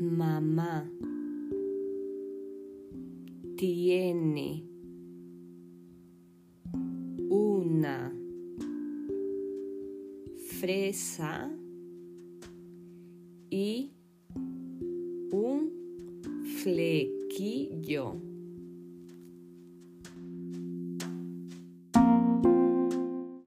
Mamá tiene una fresa y un flequillo.